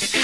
Peace.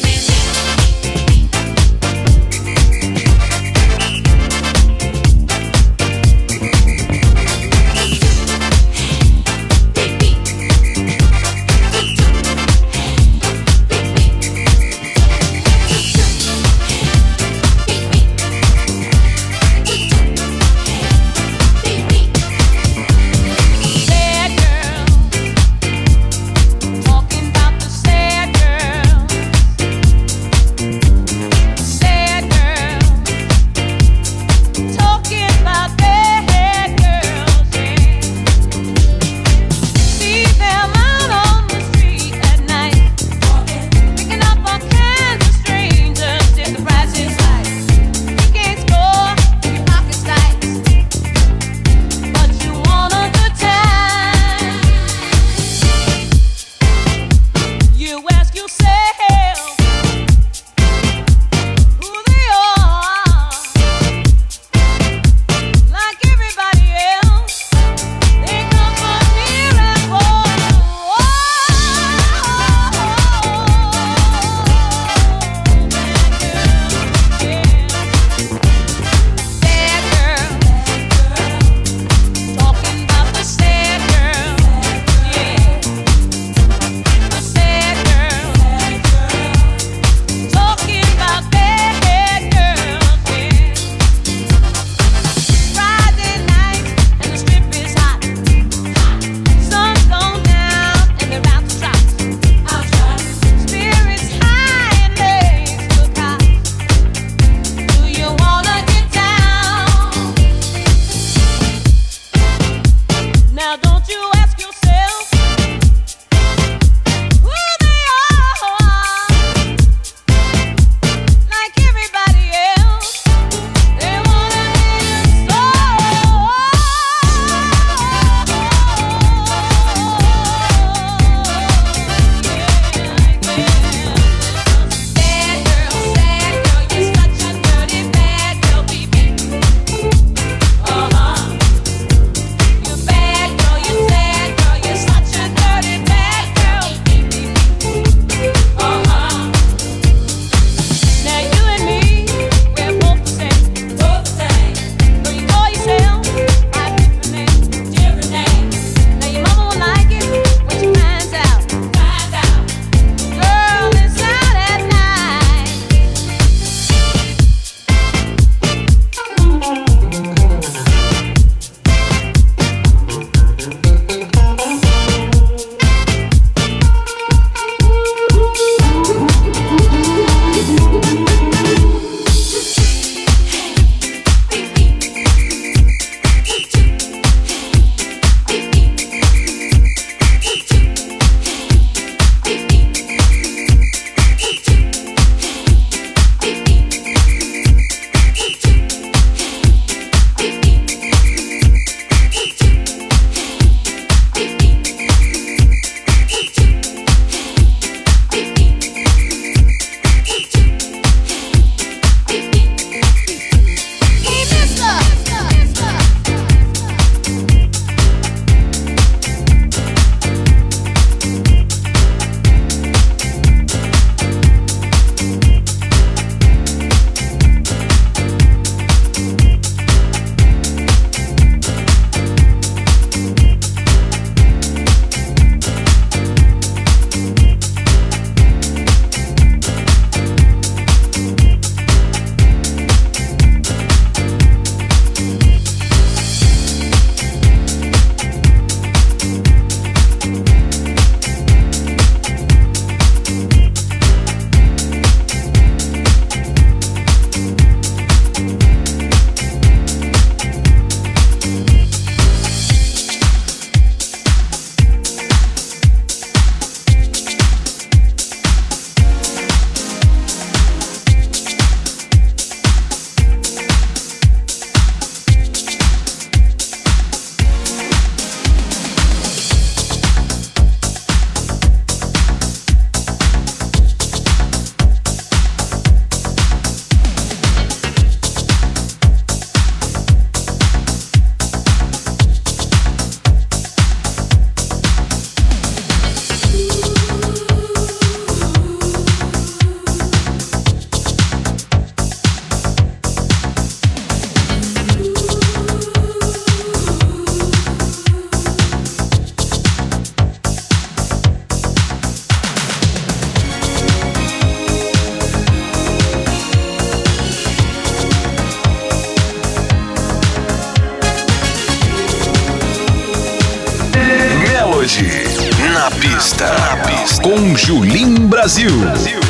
Brasil. Brasil.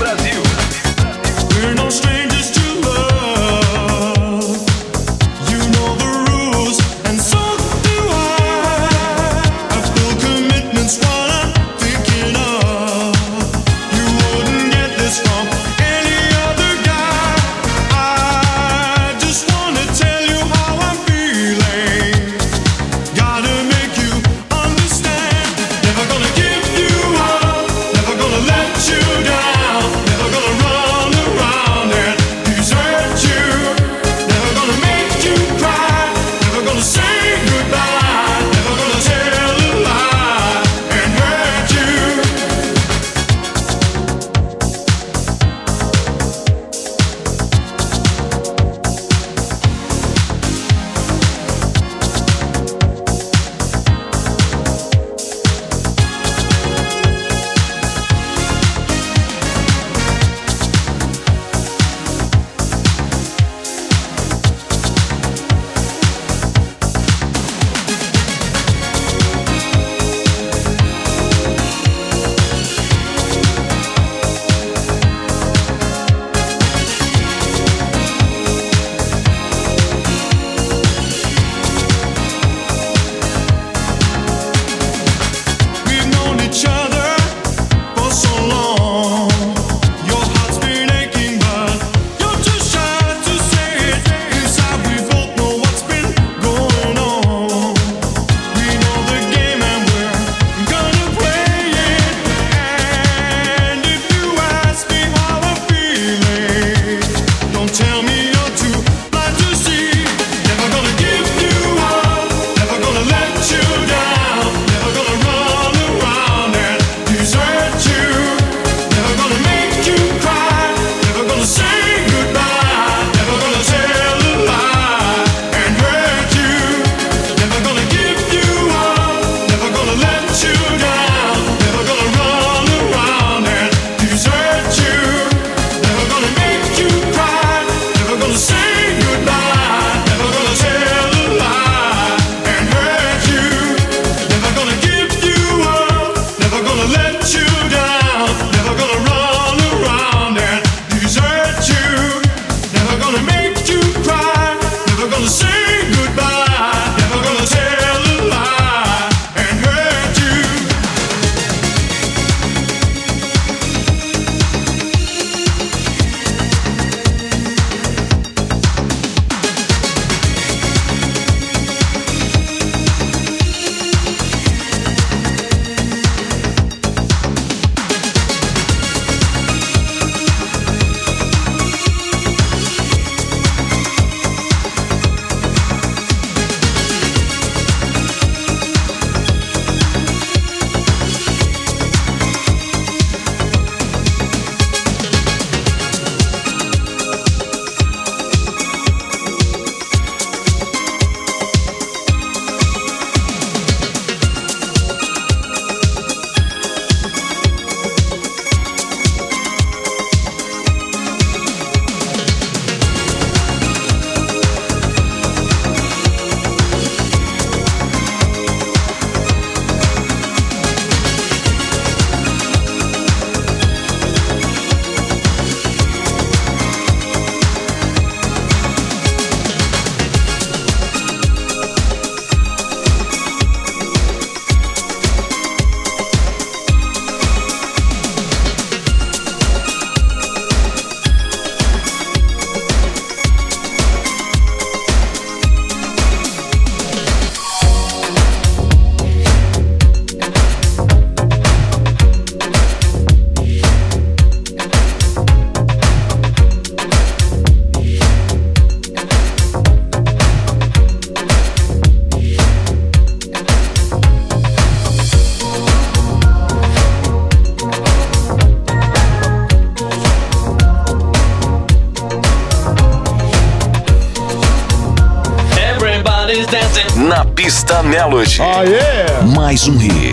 Melody. Oh, yeah. Mais um hit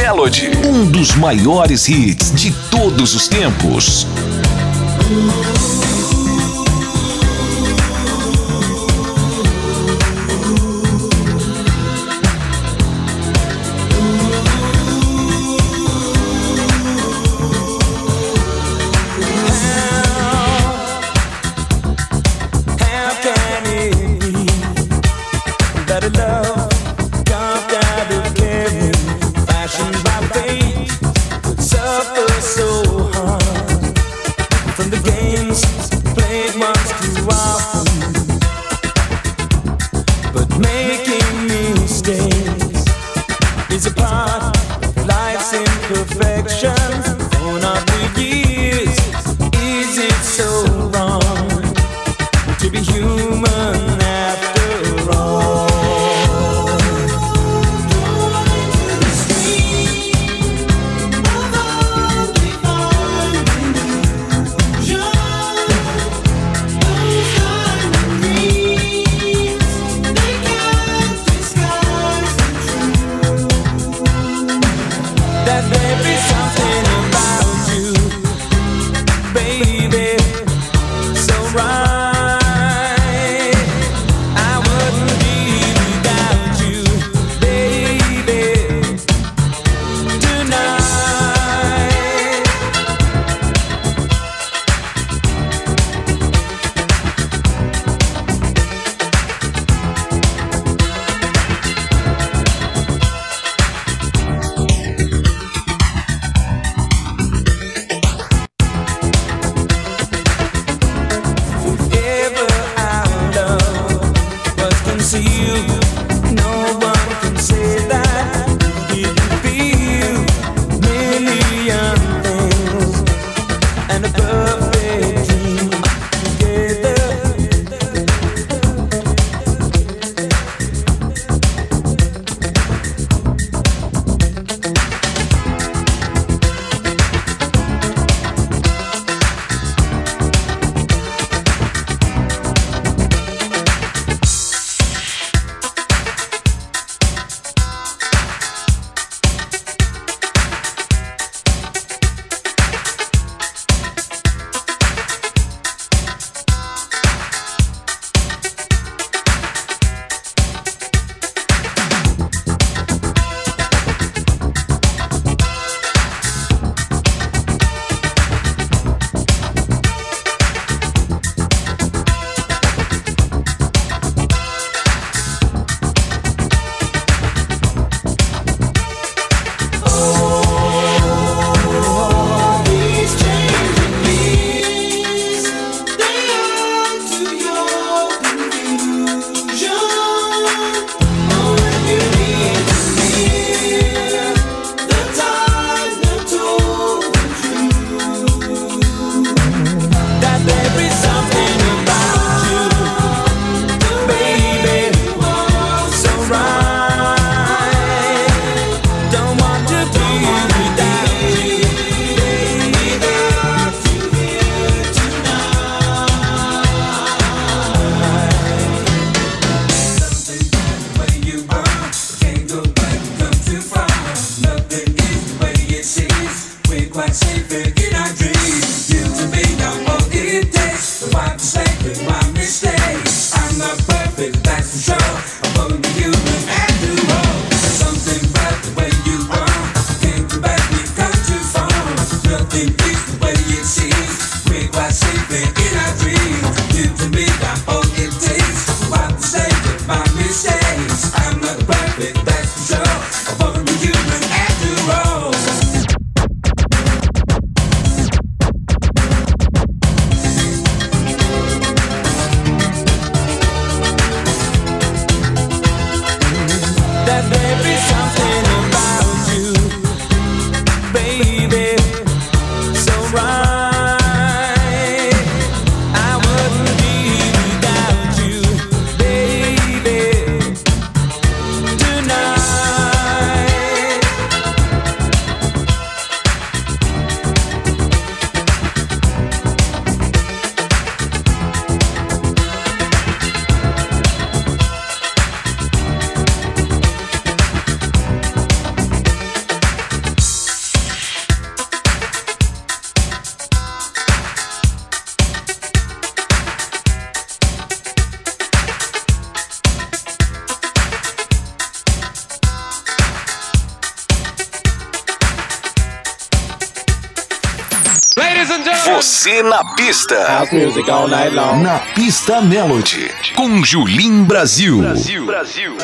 Melody, um dos maiores hits de todos os tempos. Pista. House music all night long. Na pista Melody. Com Julim Brasil. Brasil. Brasil.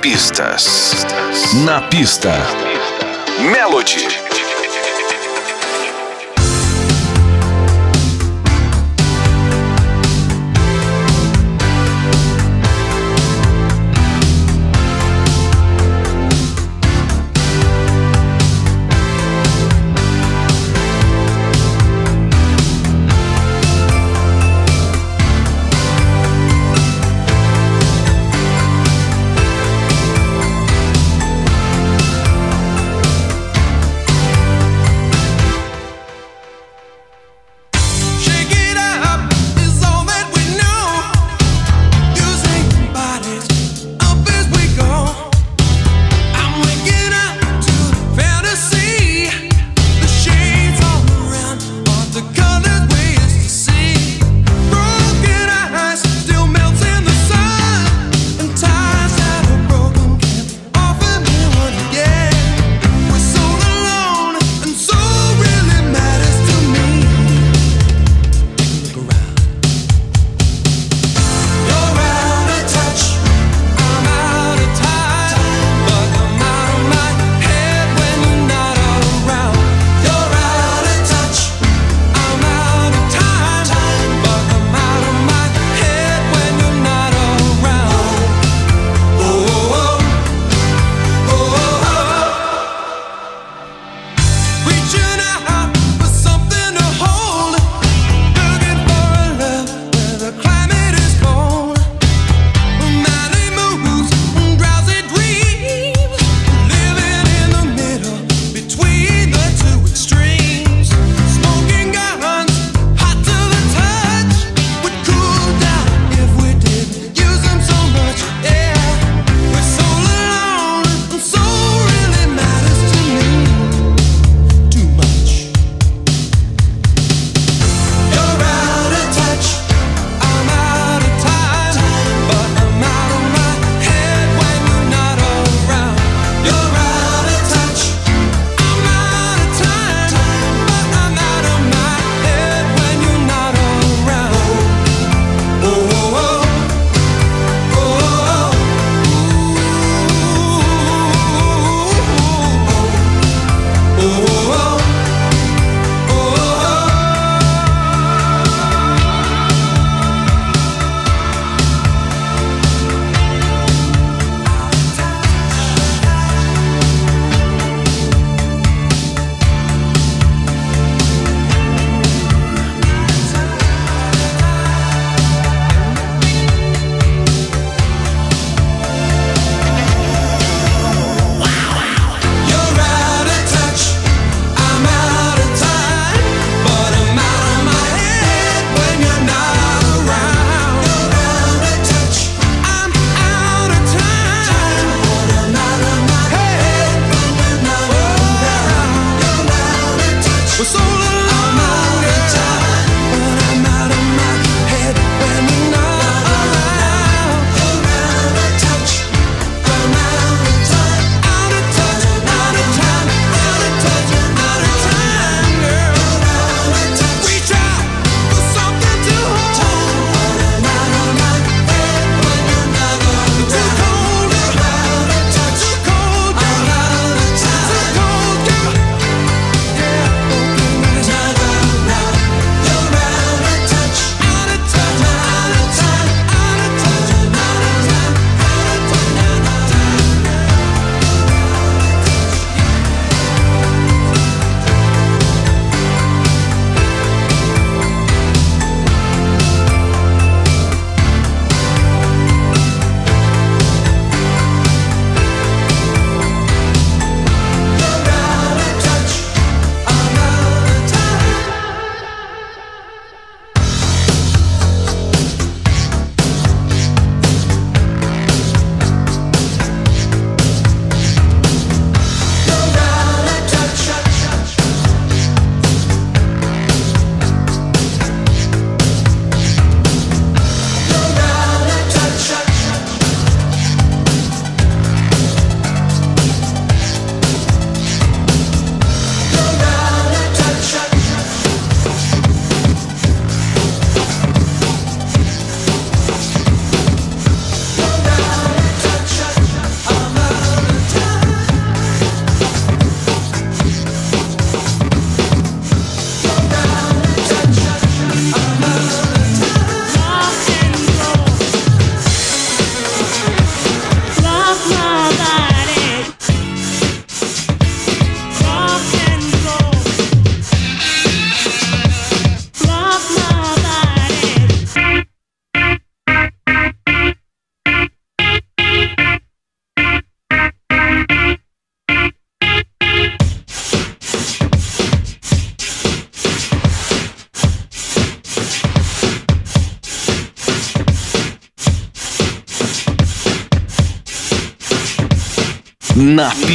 Pistas. Na pista. Melody.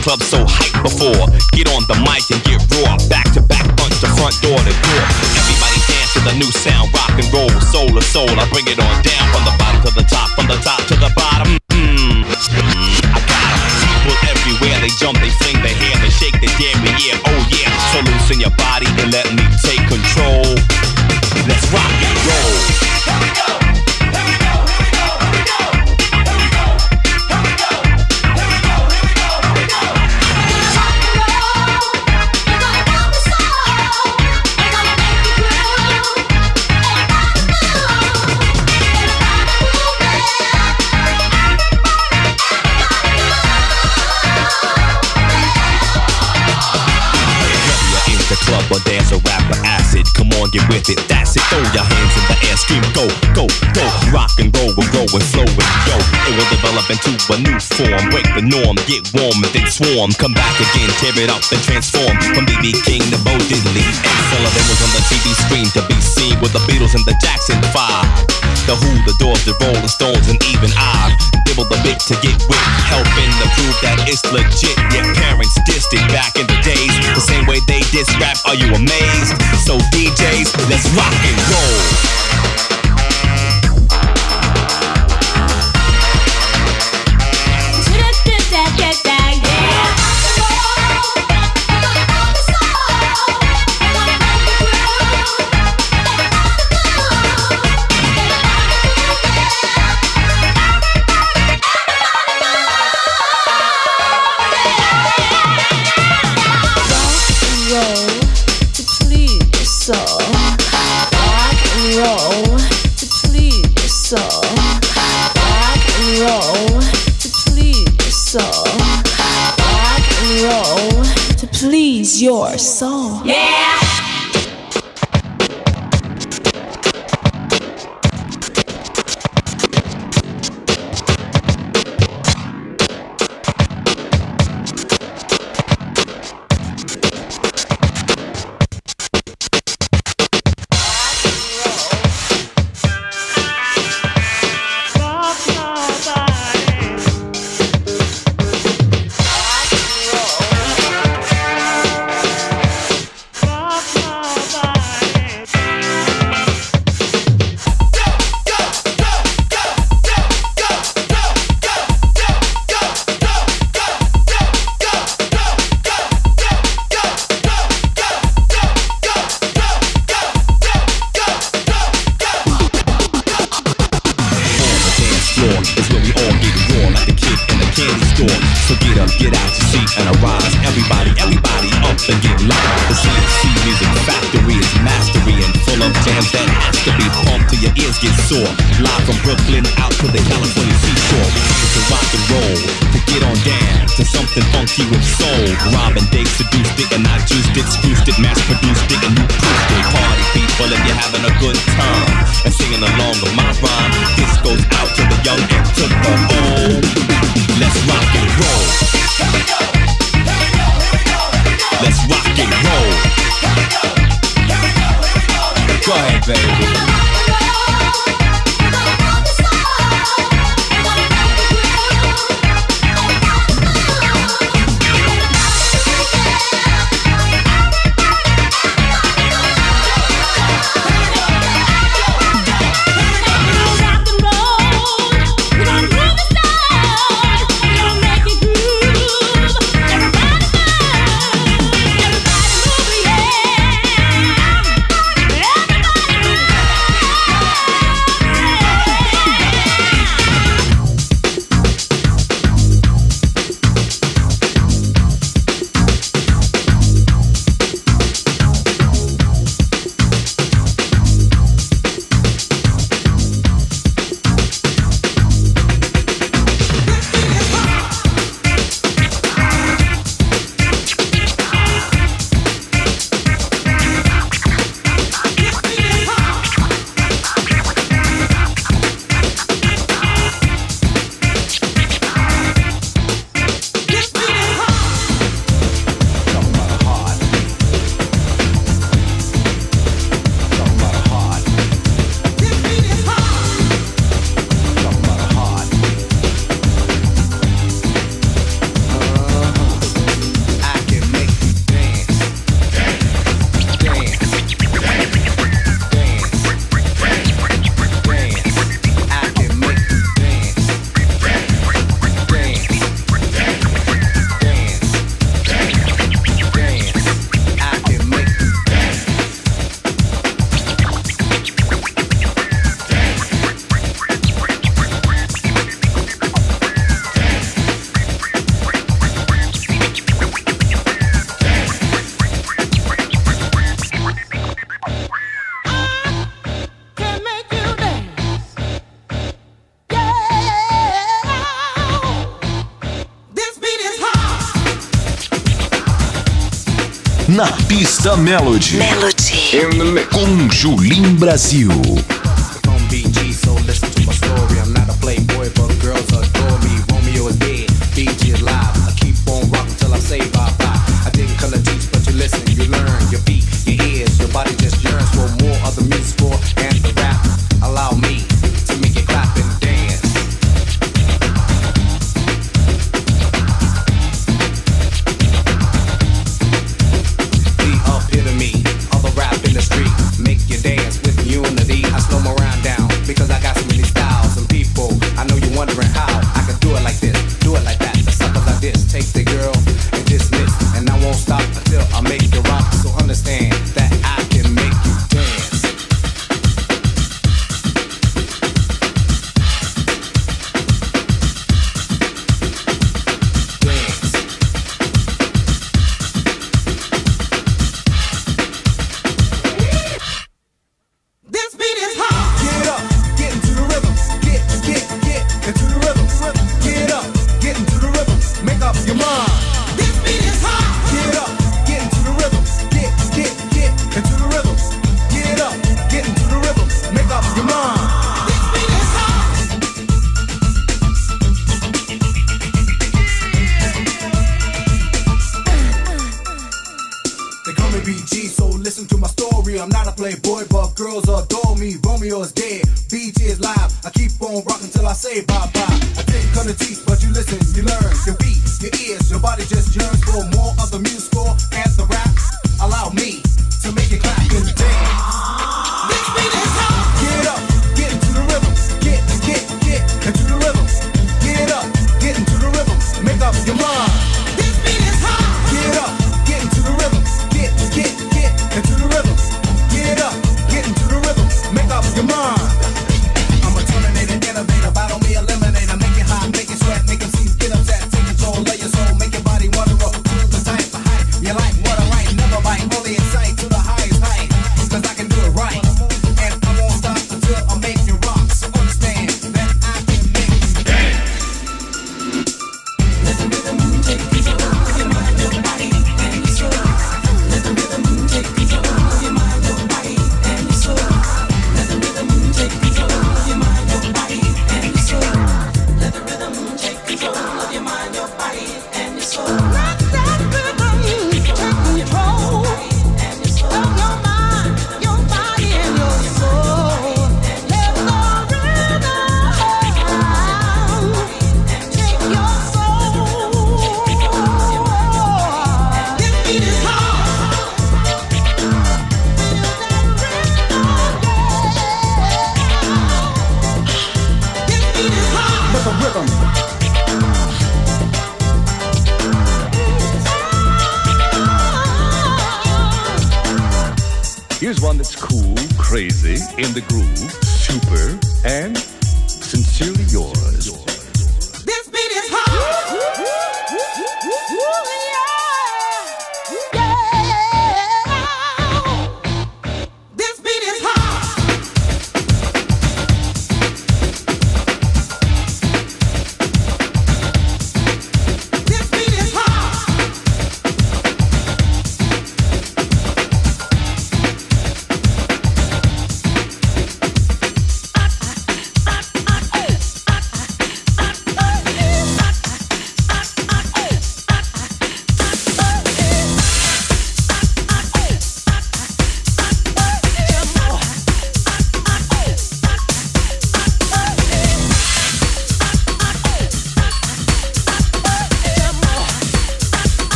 Club so hyped before. Get on the mic and get raw, back to back, punch the front door to door. Everybody dance to the new sound, rock and roll, soul to soul. I bring it on down from the bottom to the top, from the top to the bottom. Mm, I got. People everywhere, they jump, they fling their hair, they shake their dairy, yeah, oh and roll, we're growing, flowing, yo. It will develop into a new form. Break the norm, get warm and then swarm. Come back again, tear it up and transform. From BB King to Bo Diddley. Ed Sullivan was on the TV screen to be seen with the Beatles and the Jackson 5. The Who, the Doors, the Rolling Stones, and even I dibble the bit to get with, helping to prove that it's legit. Your parents dissed it back in the days, the same way they diss rap. Are you amazed? So DJs, let's rock and roll soul. Sore. Live from Brooklyn out to the California seashore. We came to rock and roll, to get on down to something funky with soul. Robin Dave seduced it and I juiced it, spruced it, mass produced it and you proofed it. Party people if you're having a good time and singing along with my rhyme. This goes out to the young and to the old. Let's rock and roll. Let's rock and roll. Go ahead, baby. Da melody. melody. Com Julim Brasil.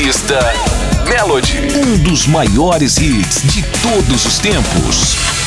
Pista Melody. Um dos maiores hits de todos os tempos.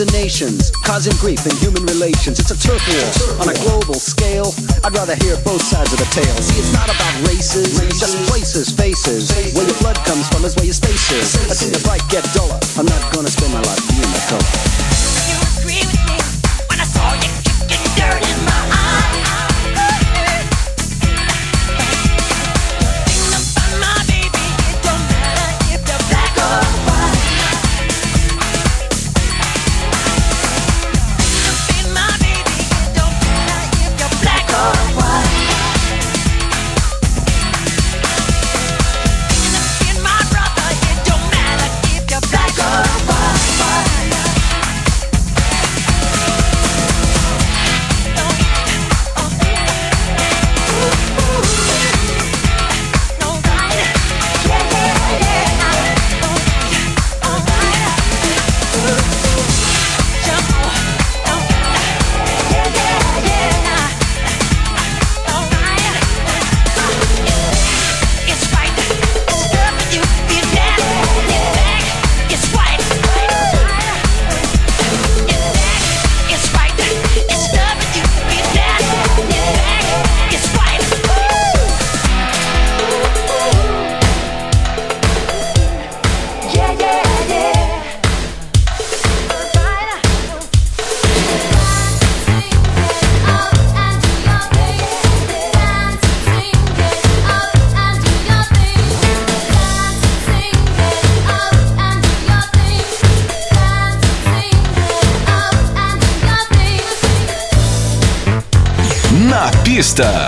And nations, causing grief in human relations. It's a turf war on a global scale. I'd rather hear both sides of the tale. See, it's not about races, just places, faces. Where your blood comes from is where your space is. I see the bright get duller. I'm not gonna spend my life being a color. Entrevista.